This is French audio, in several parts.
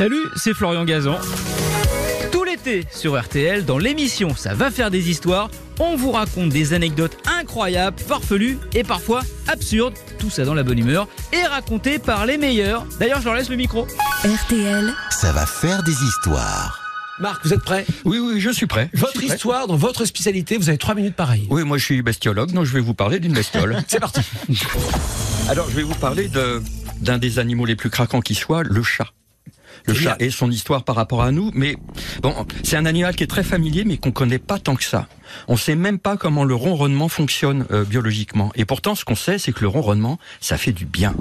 Salut, c'est Florian Gazan. Tout l'été sur RTL, dans l'émission Ça va faire des histoires, on vous raconte des anecdotes incroyables, farfelues et parfois absurdes, tout ça dans la bonne humeur, et racontées par les meilleurs. D'ailleurs, je leur laisse le micro. RTL, Ça va faire des histoires. Marc, vous êtes prêt? Oui, oui, je suis prêt. Votre suis prêt. histoire, dans votre spécialité, vous avez trois minutes pareil. Oui, moi je suis bestiologue, donc je vais vous parler d'une bestiole. C'est parti. Alors, je vais vous parler de- d'un des animaux les plus craquants qui soit, le chat. Le chat et son histoire par rapport à nous, mais bon, c'est un animal qui est très familier, mais qu'on connaît pas tant que ça. On sait même pas comment le ronronnement fonctionne euh, biologiquement. Et pourtant, ce qu'on sait, c'est que le ronronnement, ça fait du bien.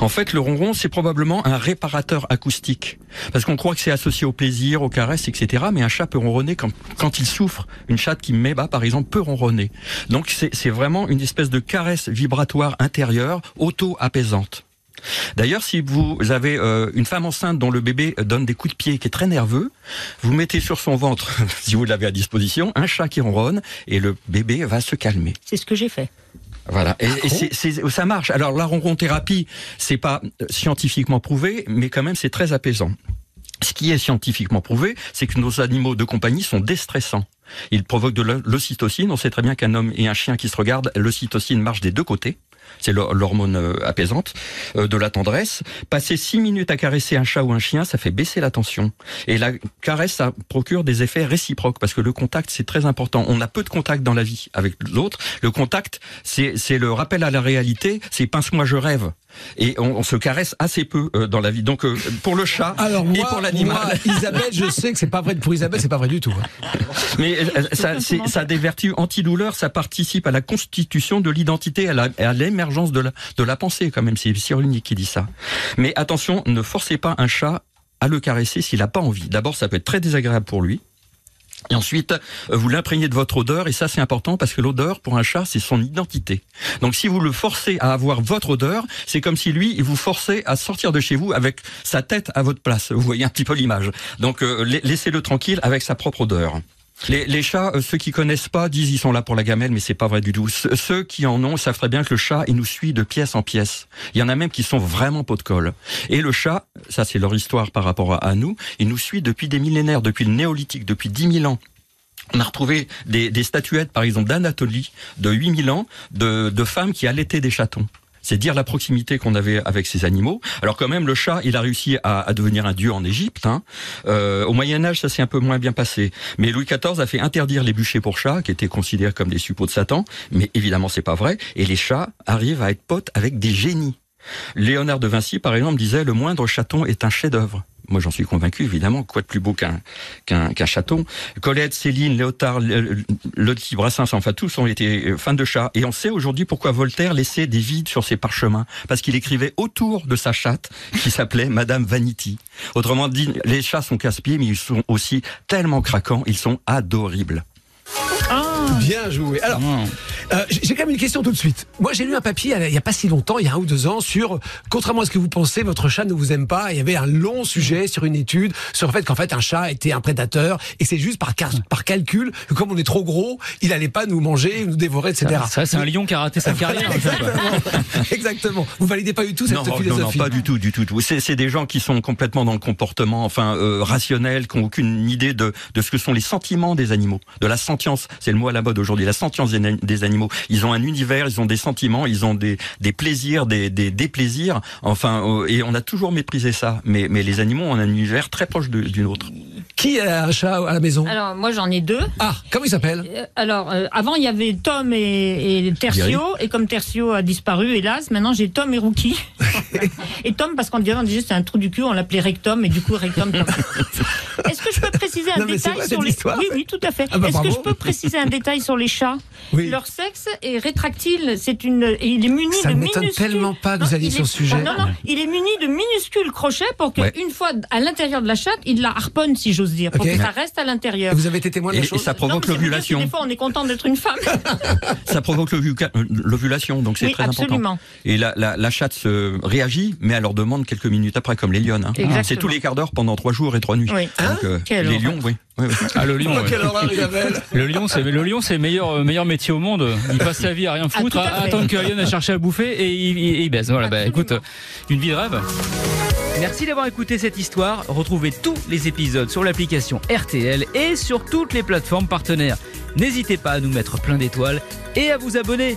En fait, le ronron, c'est probablement un réparateur acoustique. Parce qu'on croit que c'est associé au plaisir, aux caresses, etc. Mais un chat peut ronronner quand, quand il souffre. Une chatte qui met bas, par exemple, peut ronronner. Donc c'est c'est vraiment une espèce de caresse vibratoire intérieure, auto-apaisante. D'ailleurs, si vous avez euh, une femme enceinte dont le bébé donne des coups de pied, qui est très nerveux, vous mettez sur son ventre, si vous l'avez à disposition, un chat qui ronronne et le bébé va se calmer. C'est ce que j'ai fait. Voilà, et, c'est- ça marche. Alors la ronron-thérapie, c'est pas euh, scientifiquement prouvé, mais quand même c'est très apaisant. Ce qui est scientifiquement prouvé, c'est que nos animaux de compagnie sont déstressants. Ils provoquent de l'o- l'ocytocine. On sait très bien qu'un homme et un chien qui se regardent, l'ocytocine marche des deux côtés. C'est l'hor- l'hormone euh, apaisante euh, de la tendresse. Passer six minutes à caresser un chat ou un chien, ça fait baisser la tension. Et la caresse, ça procure des effets réciproques parce que le contact, c'est très important. On a peu de contact dans la vie avec l'autre. Le contact, c'est le rappel à la réalité. C'est pince-moi, je rêve. Et on, on se caresse assez peu euh, dans la vie. Donc euh, pour le chat Alors et moi, pour l'animal. moi, Isabelle, je sais que c'est pas vrai. Pour Isabelle, c'est pas vrai du tout. hein. Mais euh, ça, c'est- ça a des vertus antidouleurs, ça participe à la constitution de l'identité, à la- à l'émergence de la, de la pensée quand même. C'est Cyrulnik qui dit ça. Mais attention, ne forcez pas un chat à le caresser s'il n'a pas envie. D'abord, ça peut être très désagréable pour lui. Et ensuite, euh, vous l'imprégnez de votre odeur, et ça c'est important parce que l'odeur, pour un chat, c'est son identité. Donc si vous le forcez à avoir votre odeur, c'est comme si lui, il vous forçait à sortir de chez vous avec sa tête à votre place. Vous voyez un petit peu l'image. Donc euh, la- laissez-le tranquille avec sa propre odeur. Les, chats, euh, ceux qui connaissent pas, disent ils sont là pour la gamelle, mais c'est pas vrai du tout. Ceux, qui en ont savent très bien que le chat, il nous suit de pièce en pièce. Il y en a même qui sont vraiment pot de colle. Et le chat, ça c'est leur histoire par rapport à, nous, il nous suit depuis des millénaires, depuis le néolithique, depuis 10 000 ans. On a retrouvé des, des statuettes, par exemple, d'Anatolie, de 8000 ans, de, de femmes qui allaitaient des chatons. C'est dire la proximité qu'on avait avec ces animaux. Alors quand même, le chat, il a réussi à, à devenir un dieu en Égypte. Hein. Euh, au Moyen Âge, ça s'est un peu moins bien passé. Mais Louis XIV a fait interdire les bûchers pour chats, qui étaient considérés comme des suppôts de Satan. Mais évidemment, c'est pas vrai. Et les chats arrivent à être potes avec des génies. Léonard de Vinci, par exemple, disait le moindre chaton est un chef-d'œuvre. Moi, j'en suis convaincu, évidemment. Quoi de plus beau qu'un qu'un qu'un chaton? Colette, Céline, Léotard, Lottie, Brassens, enfin tous ont été euh, fans de chats. Et on sait aujourd'hui pourquoi Voltaire laissait des vides sur ses parchemins. Parce qu'il écrivait autour de sa chatte, qui s'appelait Madame Vanity. Autrement dit, les chats sont casse-pieds, mais ils sont aussi tellement craquants, ils sont adoribles. Bien joué. Alors, euh, j'ai quand même une question tout de suite. Moi, j'ai lu un papier il y a pas si longtemps, il y a un ou deux ans, sur contrairement à ce que vous pensez, votre chat ne vous aime pas. Il y avait un long sujet sur une étude sur le fait qu'en fait un chat était un prédateur et c'est juste par, car- par calcul que comme on est trop gros, il allait pas nous manger, nous dévorer, etc. Ça, c'est un lion qui a raté sa carrière. Exactement. Exactement. Vous validez pas du tout cette non, non, philosophie? non, pas du tout, du tout. C'est, des gens qui sont complètement dans le comportement, enfin euh, rationnel, qui n'ont aucune idée de, de ce que sont les sentiments des animaux, de la sentience. C'est le mot à la mode aujourd'hui, la sentience des, des animaux. Ils ont un univers, ils ont des sentiments, ils ont des, des plaisirs, des, des déplaisirs. Enfin, euh, et on a toujours méprisé ça. Mais, mais les animaux ont un univers très proche d'une autre. Qui a un chat à la maison? Alors, moi, j'en ai deux. Ah, comment il s'appelle Euh, Alors, euh, avant, il y avait Tom et, et Tertio. Et comme Tertio a disparu, hélas, maintenant, j'ai Tom et Rookie. et Tom, parce qu'en disant, disait c'est un trou du cul, on l'appelait Rectum. Et du coup, Rectum. Est-ce que je peux préciser un Non, détail vrai, sur les... histoire. Oui, oui, tout à fait. Ah bah, Est-ce que je peux préciser un détail sur les chats Oui. Leur sexe est rétractile. C'est une... et il est muni Ça de m'étonne minuscules... tellement pas que vous alliez sur est- ce sujet. Non, non, il est muni de minuscules crochets pour que Ouais. une fois à l'intérieur de la chatte, il la harponne, si j'ose dire, pour Ok. que ça reste à l'intérieur. Vous avez été témoin de la Et, ça provoque l'ovulation. Des fois, on est content d'être une femme. Ça provoque l'ovu- l'ovulation, donc c'est Oui, très important. absolument. Et la, la, la chatte se réagit, mais elle leur demande quelques minutes après, comme les lionnes. hein. C'est tous les quarts d'heure pendant trois jours et trois nuits. Oui. Donc, euh, Quelle les lions, oui. Ah, le lion. Oh. Le lion, c'est le lion, c'est le meilleur euh, meilleur métier au monde. Il passe sa vie à rien foutre, à attendre que Ryan a cherché à bouffer et il, il- il baisse. Voilà, bah écoute, euh, une vie de rêve. Merci d'avoir écouté cette histoire. Retrouvez tous les épisodes sur l'application RTL et sur toutes les plateformes partenaires. N'hésitez pas à nous mettre plein d'étoiles et à vous abonner.